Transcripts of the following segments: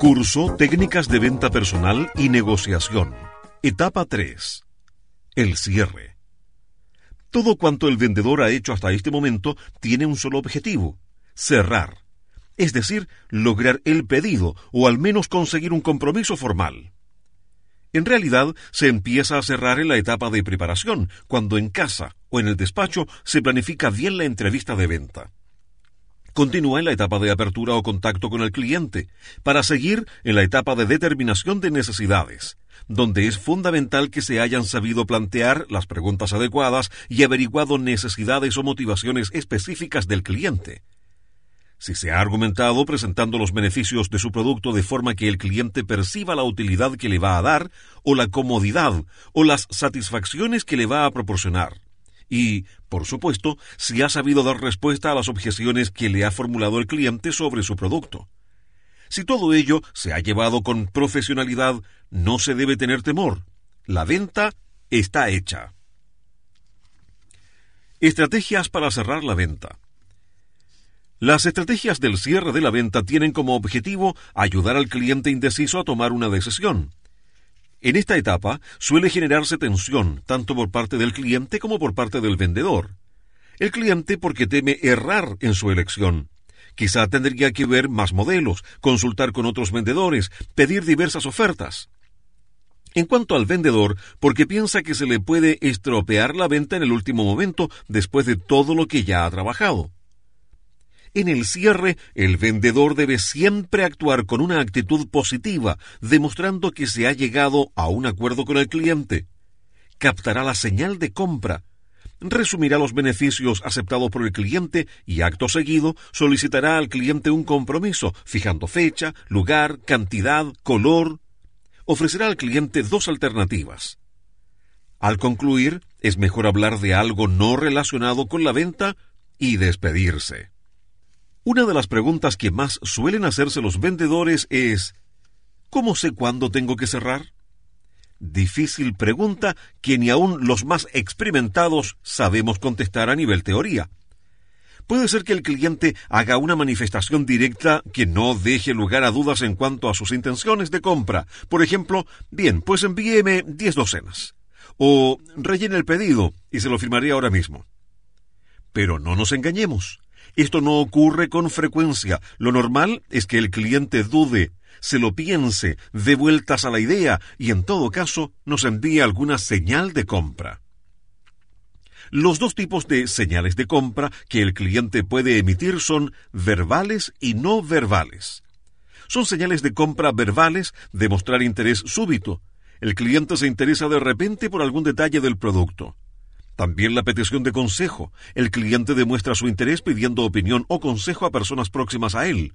Curso Técnicas de Venta Personal y Negociación. Etapa 3. El cierre. Todo cuanto el vendedor ha hecho hasta este momento tiene un solo objetivo, cerrar. Es decir, lograr el pedido o al menos conseguir un compromiso formal. En realidad, se empieza a cerrar en la etapa de preparación, cuando en casa o en el despacho se planifica bien la entrevista de venta. Continúa en la etapa de apertura o contacto con el cliente, para seguir en la etapa de determinación de necesidades, donde es fundamental que se hayan sabido plantear las preguntas adecuadas y averiguado necesidades o motivaciones específicas del cliente. Si se ha argumentado presentando los beneficios de su producto de forma que el cliente perciba la utilidad que le va a dar, o la comodidad, o las satisfacciones que le va a proporcionar y, por supuesto, si ha sabido dar respuesta a las objeciones que le ha formulado el cliente sobre su producto. Si todo ello se ha llevado con profesionalidad, no se debe tener temor. La venta está hecha. Estrategias para cerrar la venta. Las estrategias del cierre de la venta tienen como objetivo ayudar al cliente indeciso a tomar una decisión. En esta etapa suele generarse tensión tanto por parte del cliente como por parte del vendedor. El cliente porque teme errar en su elección. Quizá tendría que ver más modelos, consultar con otros vendedores, pedir diversas ofertas. En cuanto al vendedor, porque piensa que se le puede estropear la venta en el último momento después de todo lo que ya ha trabajado. En el cierre, el vendedor debe siempre actuar con una actitud positiva, demostrando que se ha llegado a un acuerdo con el cliente. Captará la señal de compra, resumirá los beneficios aceptados por el cliente y acto seguido solicitará al cliente un compromiso, fijando fecha, lugar, cantidad, color. Ofrecerá al cliente dos alternativas. Al concluir, es mejor hablar de algo no relacionado con la venta y despedirse. Una de las preguntas que más suelen hacerse los vendedores es ¿Cómo sé cuándo tengo que cerrar? Difícil pregunta que ni aun los más experimentados sabemos contestar a nivel teoría. Puede ser que el cliente haga una manifestación directa que no deje lugar a dudas en cuanto a sus intenciones de compra. Por ejemplo, bien, pues envíeme diez docenas. O rellene el pedido y se lo firmaré ahora mismo. Pero no nos engañemos. Esto no ocurre con frecuencia. Lo normal es que el cliente dude, se lo piense, dé vueltas a la idea y en todo caso nos envíe alguna señal de compra. Los dos tipos de señales de compra que el cliente puede emitir son verbales y no verbales. Son señales de compra verbales de mostrar interés súbito. El cliente se interesa de repente por algún detalle del producto. También la petición de consejo. El cliente demuestra su interés pidiendo opinión o consejo a personas próximas a él.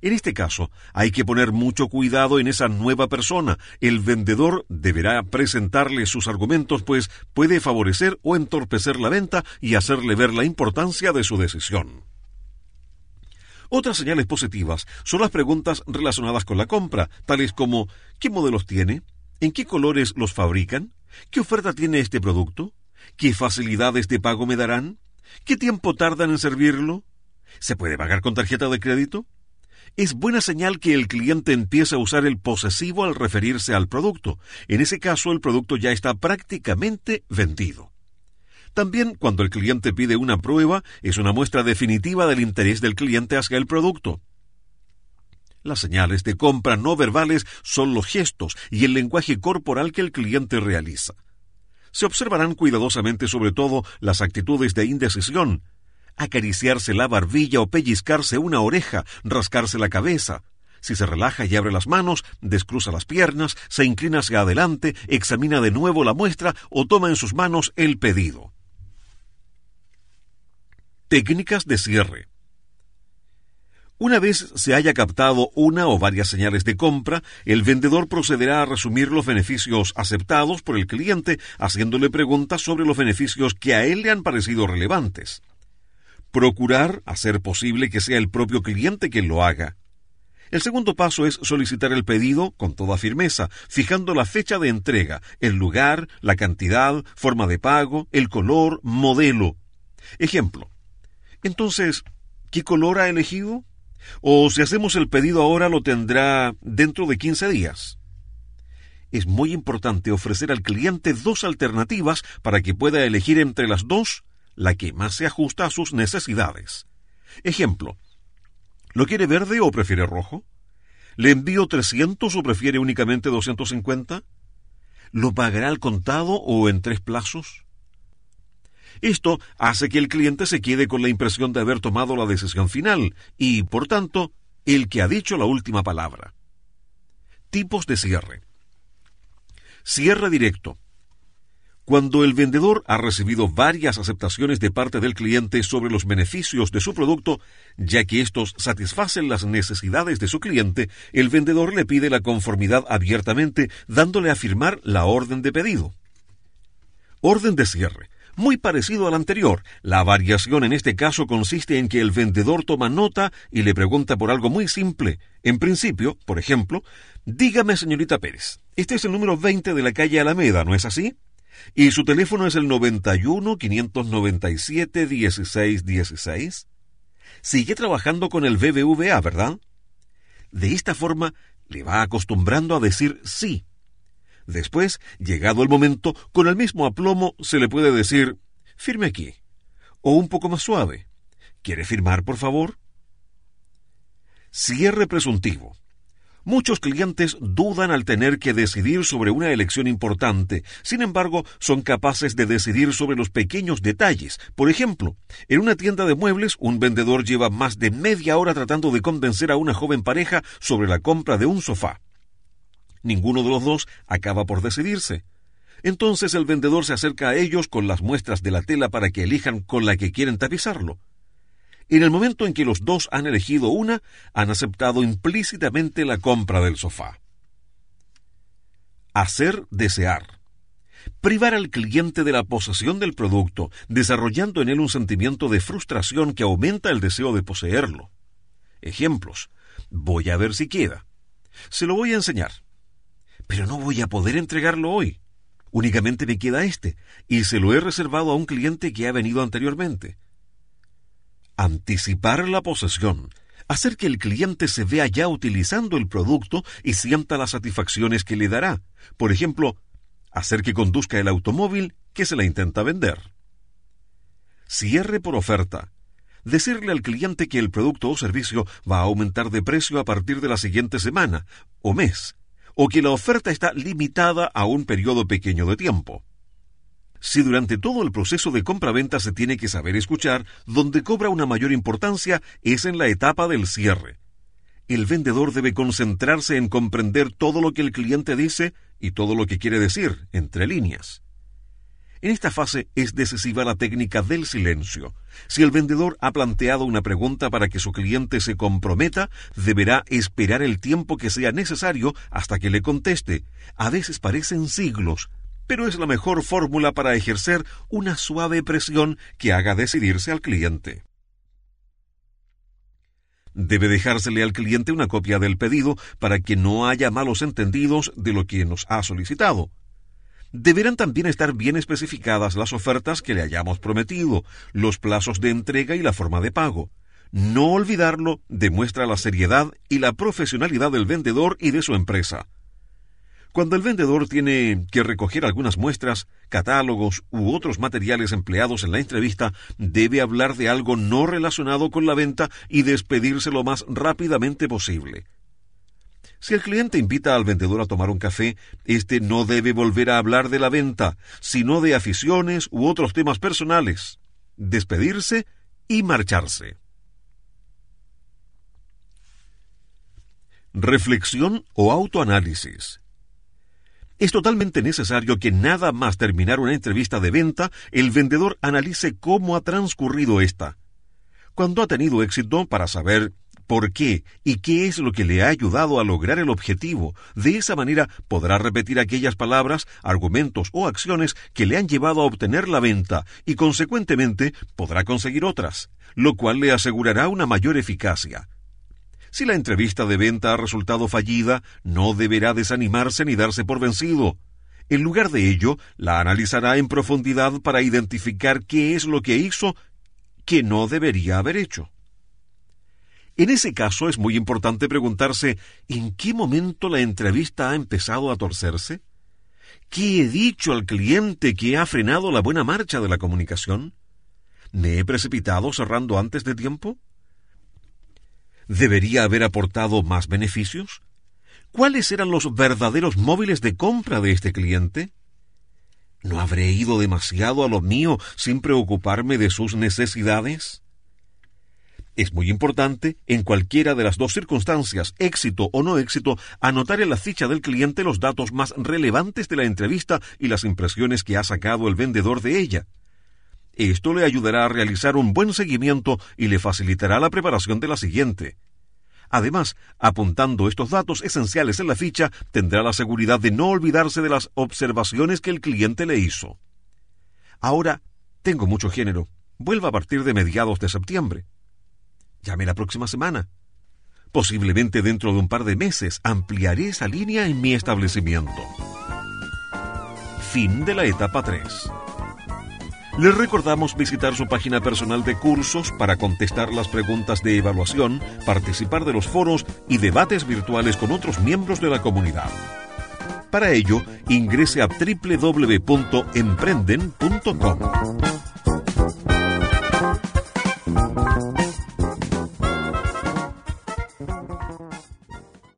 En este caso, hay que poner mucho cuidado en esa nueva persona. El vendedor deberá presentarle sus argumentos, pues puede favorecer o entorpecer la venta y hacerle ver la importancia de su decisión. Otras señales positivas son las preguntas relacionadas con la compra, tales como ¿qué modelos tiene? ¿En qué colores los fabrican? ¿Qué oferta tiene este producto? ¿Qué facilidades de pago me darán? ¿Qué tiempo tardan en servirlo? ¿Se puede pagar con tarjeta de crédito? Es buena señal que el cliente empiece a usar el posesivo al referirse al producto. En ese caso, el producto ya está prácticamente vendido. También, cuando el cliente pide una prueba, es una muestra definitiva del interés del cliente hacia el producto. Las señales de compra no verbales son los gestos y el lenguaje corporal que el cliente realiza se observarán cuidadosamente sobre todo las actitudes de indecisión, acariciarse la barbilla o pellizcarse una oreja, rascarse la cabeza. Si se relaja y abre las manos, descruza las piernas, se inclina hacia adelante, examina de nuevo la muestra o toma en sus manos el pedido. Técnicas de cierre. Una vez se haya captado una o varias señales de compra, el vendedor procederá a resumir los beneficios aceptados por el cliente, haciéndole preguntas sobre los beneficios que a él le han parecido relevantes. Procurar hacer posible que sea el propio cliente quien lo haga. El segundo paso es solicitar el pedido con toda firmeza, fijando la fecha de entrega, el lugar, la cantidad, forma de pago, el color, modelo. Ejemplo. Entonces, ¿qué color ha elegido? O si hacemos el pedido ahora lo tendrá dentro de 15 días. Es muy importante ofrecer al cliente dos alternativas para que pueda elegir entre las dos la que más se ajusta a sus necesidades. Ejemplo, ¿lo quiere verde o prefiere rojo? ¿Le envío 300 o prefiere únicamente 250? ¿Lo pagará al contado o en tres plazos? Esto hace que el cliente se quede con la impresión de haber tomado la decisión final y, por tanto, el que ha dicho la última palabra. Tipos de cierre. Cierre directo. Cuando el vendedor ha recibido varias aceptaciones de parte del cliente sobre los beneficios de su producto, ya que estos satisfacen las necesidades de su cliente, el vendedor le pide la conformidad abiertamente, dándole a firmar la orden de pedido. Orden de cierre. Muy parecido al anterior, la variación en este caso consiste en que el vendedor toma nota y le pregunta por algo muy simple. En principio, por ejemplo, dígame señorita Pérez, este es el número 20 de la calle Alameda, ¿no es así? y su teléfono es el 91 597 1616. Sigue trabajando con el BBVA, ¿verdad? De esta forma le va acostumbrando a decir sí. Después, llegado el momento, con el mismo aplomo se le puede decir firme aquí, o un poco más suave. ¿Quiere firmar, por favor? Cierre presuntivo. Muchos clientes dudan al tener que decidir sobre una elección importante, sin embargo, son capaces de decidir sobre los pequeños detalles. Por ejemplo, en una tienda de muebles, un vendedor lleva más de media hora tratando de convencer a una joven pareja sobre la compra de un sofá. Ninguno de los dos acaba por decidirse. Entonces el vendedor se acerca a ellos con las muestras de la tela para que elijan con la que quieren tapizarlo. En el momento en que los dos han elegido una, han aceptado implícitamente la compra del sofá. Hacer desear. Privar al cliente de la posesión del producto, desarrollando en él un sentimiento de frustración que aumenta el deseo de poseerlo. Ejemplos. Voy a ver si queda. Se lo voy a enseñar. Pero no voy a poder entregarlo hoy. Únicamente me queda este, y se lo he reservado a un cliente que ha venido anteriormente anticipar la posesión, hacer que el cliente se vea ya utilizando el producto y sienta las satisfacciones que le dará. Por ejemplo, hacer que conduzca el automóvil que se le intenta vender. Cierre por oferta. Decirle al cliente que el producto o servicio va a aumentar de precio a partir de la siguiente semana o mes, o que la oferta está limitada a un periodo pequeño de tiempo. Si durante todo el proceso de compra-venta se tiene que saber escuchar, donde cobra una mayor importancia es en la etapa del cierre. El vendedor debe concentrarse en comprender todo lo que el cliente dice y todo lo que quiere decir, entre líneas. En esta fase es decisiva la técnica del silencio. Si el vendedor ha planteado una pregunta para que su cliente se comprometa, deberá esperar el tiempo que sea necesario hasta que le conteste. A veces parecen siglos, pero es la mejor fórmula para ejercer una suave presión que haga decidirse al cliente. Debe dejársele al cliente una copia del pedido para que no haya malos entendidos de lo que nos ha solicitado. Deberán también estar bien especificadas las ofertas que le hayamos prometido, los plazos de entrega y la forma de pago. No olvidarlo demuestra la seriedad y la profesionalidad del vendedor y de su empresa. Cuando el vendedor tiene que recoger algunas muestras, catálogos u otros materiales empleados en la entrevista, debe hablar de algo no relacionado con la venta y despedirse lo más rápidamente posible. Si el cliente invita al vendedor a tomar un café, éste no debe volver a hablar de la venta, sino de aficiones u otros temas personales. Despedirse y marcharse. Reflexión o autoanálisis. Es totalmente necesario que nada más terminar una entrevista de venta, el vendedor analice cómo ha transcurrido esta. Cuando ha tenido éxito para saber por qué y qué es lo que le ha ayudado a lograr el objetivo. De esa manera podrá repetir aquellas palabras, argumentos o acciones que le han llevado a obtener la venta y consecuentemente podrá conseguir otras, lo cual le asegurará una mayor eficacia. Si la entrevista de venta ha resultado fallida, no deberá desanimarse ni darse por vencido. En lugar de ello, la analizará en profundidad para identificar qué es lo que hizo que no debería haber hecho. En ese caso es muy importante preguntarse ¿en qué momento la entrevista ha empezado a torcerse? ¿Qué he dicho al cliente que ha frenado la buena marcha de la comunicación? ¿Me he precipitado cerrando antes de tiempo? ¿Debería haber aportado más beneficios? ¿Cuáles eran los verdaderos móviles de compra de este cliente? ¿No habré ido demasiado a lo mío sin preocuparme de sus necesidades? Es muy importante, en cualquiera de las dos circunstancias, éxito o no éxito, anotar en la ficha del cliente los datos más relevantes de la entrevista y las impresiones que ha sacado el vendedor de ella. Esto le ayudará a realizar un buen seguimiento y le facilitará la preparación de la siguiente. Además, apuntando estos datos esenciales en la ficha, tendrá la seguridad de no olvidarse de las observaciones que el cliente le hizo. Ahora, tengo mucho género. Vuelva a partir de mediados de septiembre. Llame la próxima semana. Posiblemente dentro de un par de meses ampliaré esa línea en mi establecimiento. Fin de la etapa 3. Les recordamos visitar su página personal de cursos para contestar las preguntas de evaluación, participar de los foros y debates virtuales con otros miembros de la comunidad. Para ello, ingrese a www.emprenden.com.